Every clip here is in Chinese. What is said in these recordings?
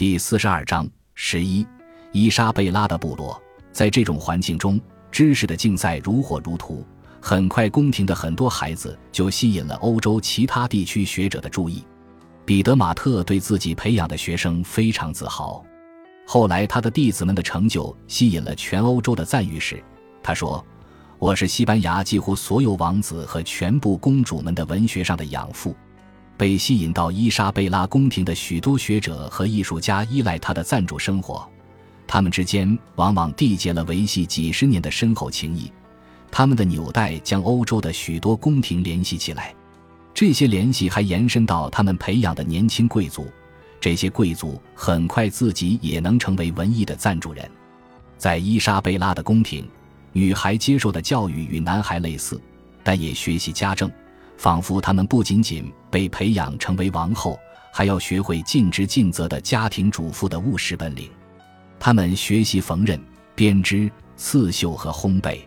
第四十二章十一，伊莎贝拉的部落。在这种环境中，知识的竞赛如火如荼。很快，宫廷的很多孩子就吸引了欧洲其他地区学者的注意。彼得马特对自己培养的学生非常自豪。后来，他的弟子们的成就吸引了全欧洲的赞誉时，他说：“我是西班牙几乎所有王子和全部公主们的文学上的养父。”被吸引到伊莎贝拉宫廷的许多学者和艺术家依赖他的赞助生活，他们之间往往缔结了维系几十年的深厚情谊。他们的纽带将欧洲的许多宫廷联系起来，这些联系还延伸到他们培养的年轻贵族。这些贵族很快自己也能成为文艺的赞助人。在伊莎贝拉的宫廷，女孩接受的教育与男孩类似，但也学习家政。仿佛他们不仅仅被培养成为王后，还要学会尽职尽责的家庭主妇的务实本领。他们学习缝纫、编织、刺绣和烘焙。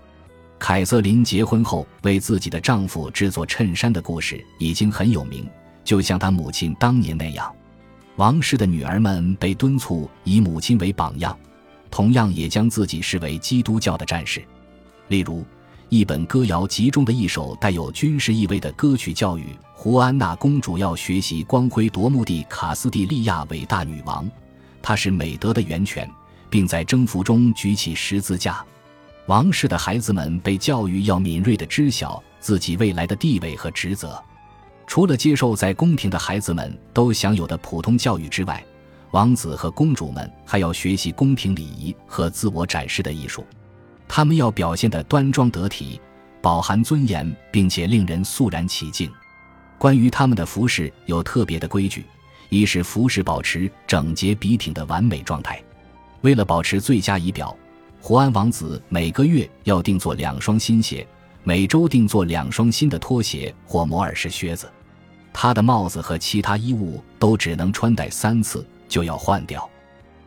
凯瑟琳结婚后为自己的丈夫制作衬衫的故事已经很有名，就像她母亲当年那样。王室的女儿们被敦促以母亲为榜样，同样也将自己视为基督教的战士。例如。一本歌谣集中的一首带有军事意味的歌曲，教育胡安娜公主要学习光辉夺目的卡斯蒂利亚伟大女王，她是美德的源泉，并在征服中举起十字架。王室的孩子们被教育要敏锐地知晓自己未来的地位和职责。除了接受在宫廷的孩子们都享有的普通教育之外，王子和公主们还要学习宫廷礼仪和自我展示的艺术。他们要表现得端庄得体，饱含尊严，并且令人肃然起敬。关于他们的服饰有特别的规矩，一是服饰保持整洁笔挺的完美状态。为了保持最佳仪表，胡安王子每个月要定做两双新鞋，每周定做两双新的拖鞋或摩尔式靴子。他的帽子和其他衣物都只能穿戴三次就要换掉。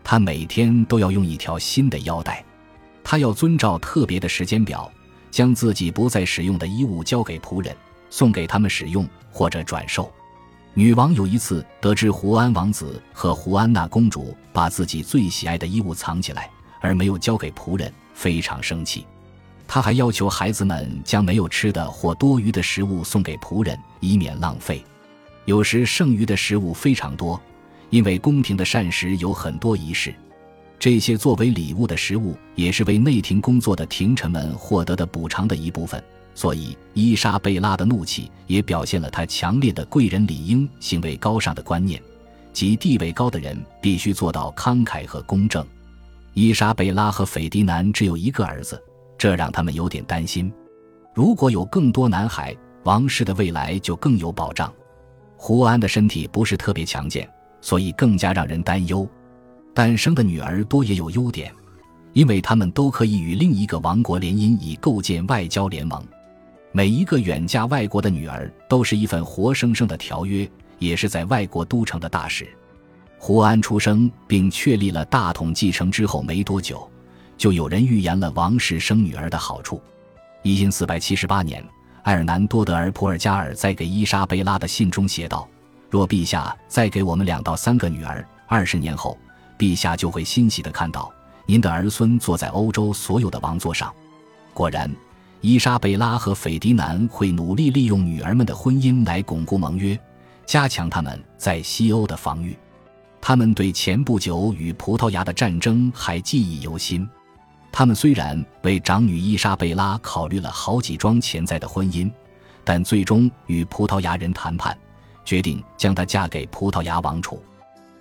他每天都要用一条新的腰带。他要遵照特别的时间表，将自己不再使用的衣物交给仆人，送给他们使用或者转售。女王有一次得知胡安王子和胡安娜公主把自己最喜爱的衣物藏起来，而没有交给仆人，非常生气。他还要求孩子们将没有吃的或多余的食物送给仆人，以免浪费。有时剩余的食物非常多，因为宫廷的膳食有很多仪式。这些作为礼物的食物，也是为内廷工作的廷臣们获得的补偿的一部分。所以，伊莎贝拉的怒气也表现了她强烈的贵人理应行为高尚的观念，即地位高的人必须做到慷慨和公正。伊莎贝拉和斐迪南只有一个儿子，这让他们有点担心。如果有更多男孩，王室的未来就更有保障。胡安的身体不是特别强健，所以更加让人担忧。诞生的女儿多也有优点，因为他们都可以与另一个王国联姻，以构建外交联盟。每一个远嫁外国的女儿都是一份活生生的条约，也是在外国都城的大事。胡安出生并确立了大统继承之后没多久，就有人预言了王室生女儿的好处。一四百七十八年，埃尔南多德尔普尔加尔在给伊莎贝拉的信中写道：“若陛下再给我们两到三个女儿，二十年后。”陛下就会欣喜地看到您的儿孙坐在欧洲所有的王座上。果然，伊莎贝拉和斐迪南会努力利用女儿们的婚姻来巩固盟约，加强他们在西欧的防御。他们对前不久与葡萄牙的战争还记忆犹新。他们虽然为长女伊莎贝拉考虑了好几桩潜在的婚姻，但最终与葡萄牙人谈判，决定将她嫁给葡萄牙王储。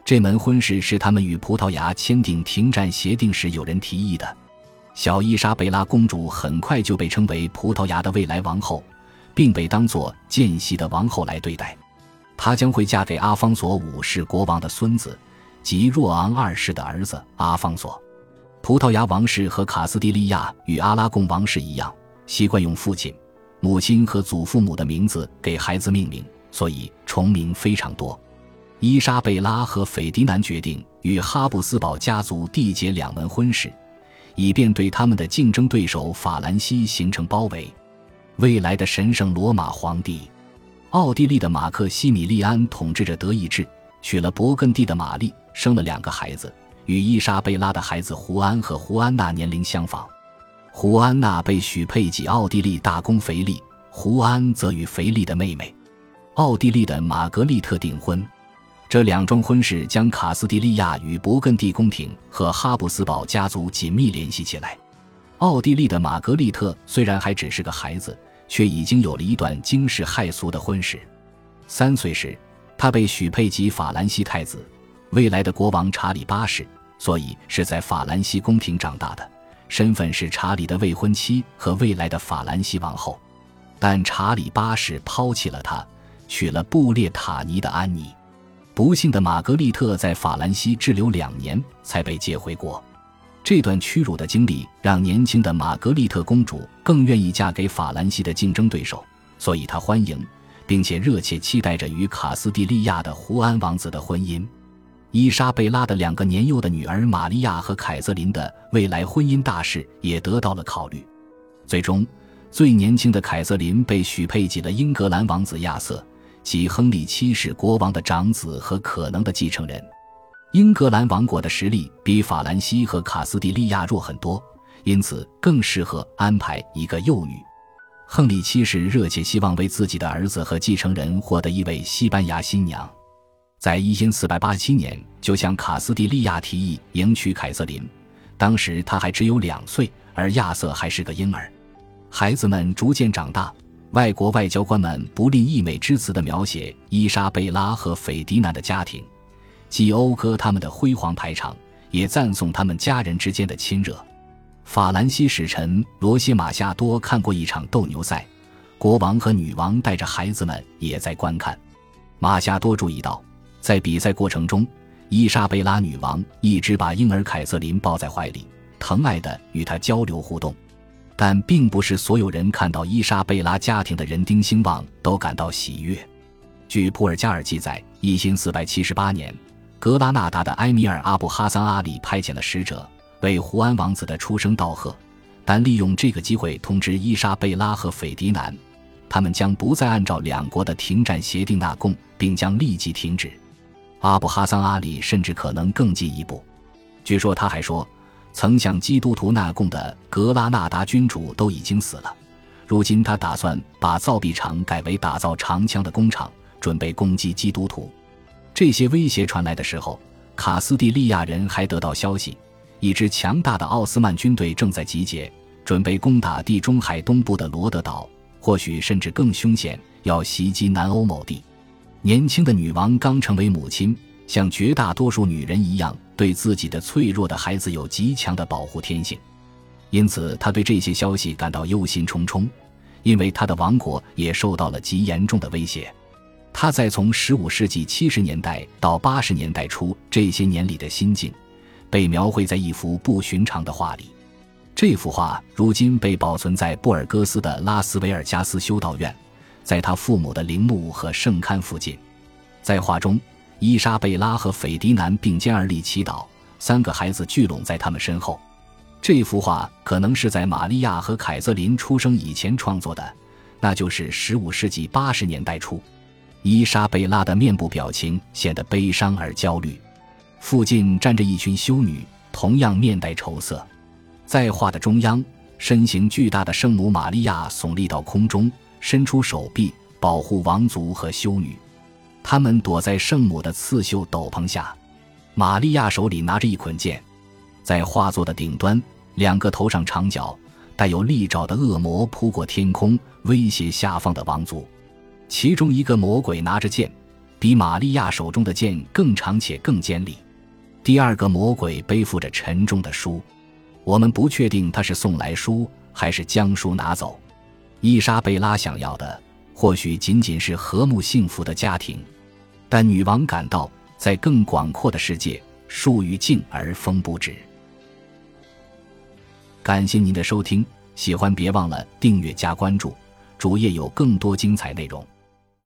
这门婚事是他们与葡萄牙签订停战协定时有人提议的。小伊莎贝拉公主很快就被称为葡萄牙的未来王后，并被当作见习的王后来对待。她将会嫁给阿方索五世国王的孙子，即若昂二世的儿子阿方索。葡萄牙王室和卡斯蒂利亚与阿拉贡王室一样，习惯用父亲、母亲和祖父母的名字给孩子命名，所以重名非常多。伊莎贝拉和斐迪南决定与哈布斯堡家族缔结两门婚事，以便对他们的竞争对手法兰西形成包围。未来的神圣罗马皇帝，奥地利的马克西米利安统治着德意志，娶了勃艮第的玛丽，生了两个孩子，与伊莎贝拉的孩子胡安和胡安娜年龄相仿。胡安娜被许配给奥地利大公腓力，胡安则与腓力的妹妹，奥地利的玛格丽特订婚。这两桩婚事将卡斯蒂利亚与勃艮第宫廷和哈布斯堡家族紧密联系起来。奥地利的玛格丽特虽然还只是个孩子，却已经有了一段惊世骇俗的婚史。三岁时，她被许配给法兰西太子，未来的国王查理八世，所以是在法兰西宫廷长大的，身份是查理的未婚妻和未来的法兰西王后。但查理八世抛弃了她，娶了布列塔尼的安妮。不幸的玛格丽特在法兰西滞留两年，才被接回国。这段屈辱的经历让年轻的玛格丽特公主更愿意嫁给法兰西的竞争对手，所以她欢迎并且热切期待着与卡斯蒂利亚的胡安王子的婚姻。伊莎贝拉的两个年幼的女儿玛利亚和凯瑟琳的未来婚姻大事也得到了考虑。最终，最年轻的凯瑟琳被许配给了英格兰王子亚瑟。即亨利七世国王的长子和可能的继承人，英格兰王国的实力比法兰西和卡斯蒂利亚弱很多，因此更适合安排一个幼女。亨利七世热切希望为自己的儿子和继承人获得一位西班牙新娘，在一千四百八十七年就向卡斯蒂利亚提议迎娶凯瑟琳，当时他还只有两岁，而亚瑟还是个婴儿。孩子们逐渐长大。外国外交官们不吝溢美之词地描写伊莎贝拉和斐迪南的家庭，既讴歌他们的辉煌排场，也赞颂他们家人之间的亲热。法兰西使臣罗西马夏多看过一场斗牛赛，国王和女王带着孩子们也在观看。马夏多注意到，在比赛过程中，伊莎贝拉女王一直把婴儿凯瑟琳抱在怀里，疼爱地与她交流互动。但并不是所有人看到伊莎贝拉家庭的人丁兴旺都感到喜悦。据普尔加尔记载，一千四百七十八年，格拉纳达的埃米尔阿布哈桑阿里派遣了使者为胡安王子的出生道贺，但利用这个机会通知伊莎贝拉和斐迪南，他们将不再按照两国的停战协定纳贡，并将立即停止。阿布哈桑阿里甚至可能更进一步，据说他还说。曾向基督徒纳贡的格拉纳达君主都已经死了，如今他打算把造币厂改为打造长枪的工厂，准备攻击基督徒。这些威胁传来的时候，卡斯蒂利亚人还得到消息，一支强大的奥斯曼军队正在集结，准备攻打地中海东部的罗德岛，或许甚至更凶险，要袭击南欧某地。年轻的女王刚成为母亲。像绝大多数女人一样，对自己的脆弱的孩子有极强的保护天性，因此她对这些消息感到忧心忡忡，因为她的王国也受到了极严重的威胁。她在从15世纪70年代到80年代初这些年里的心境，被描绘在一幅不寻常的画里。这幅画如今被保存在布尔戈斯的拉斯维尔加斯修道院，在他父母的陵墓和圣龛附近。在画中。伊莎贝拉和斐迪南并肩而立祈祷，三个孩子聚拢在他们身后。这幅画可能是在玛利亚和凯瑟琳出生以前创作的，那就是15世纪80年代初。伊莎贝拉的面部表情显得悲伤而焦虑，附近站着一群修女，同样面带愁色。在画的中央，身形巨大的圣母玛利亚耸立到空中，伸出手臂保护王族和修女。他们躲在圣母的刺绣斗篷下，玛利亚手里拿着一捆剑，在画作的顶端，两个头上长角、带有利爪的恶魔扑过天空，威胁下方的王族。其中一个魔鬼拿着剑，比玛利亚手中的剑更长且更尖利。第二个魔鬼背负着沉重的书，我们不确定他是送来书还是将书拿走。伊莎贝拉想要的，或许仅仅是和睦幸福的家庭。但女王感到，在更广阔的世界，树欲静而风不止。感谢您的收听，喜欢别忘了订阅加关注，主页有更多精彩内容。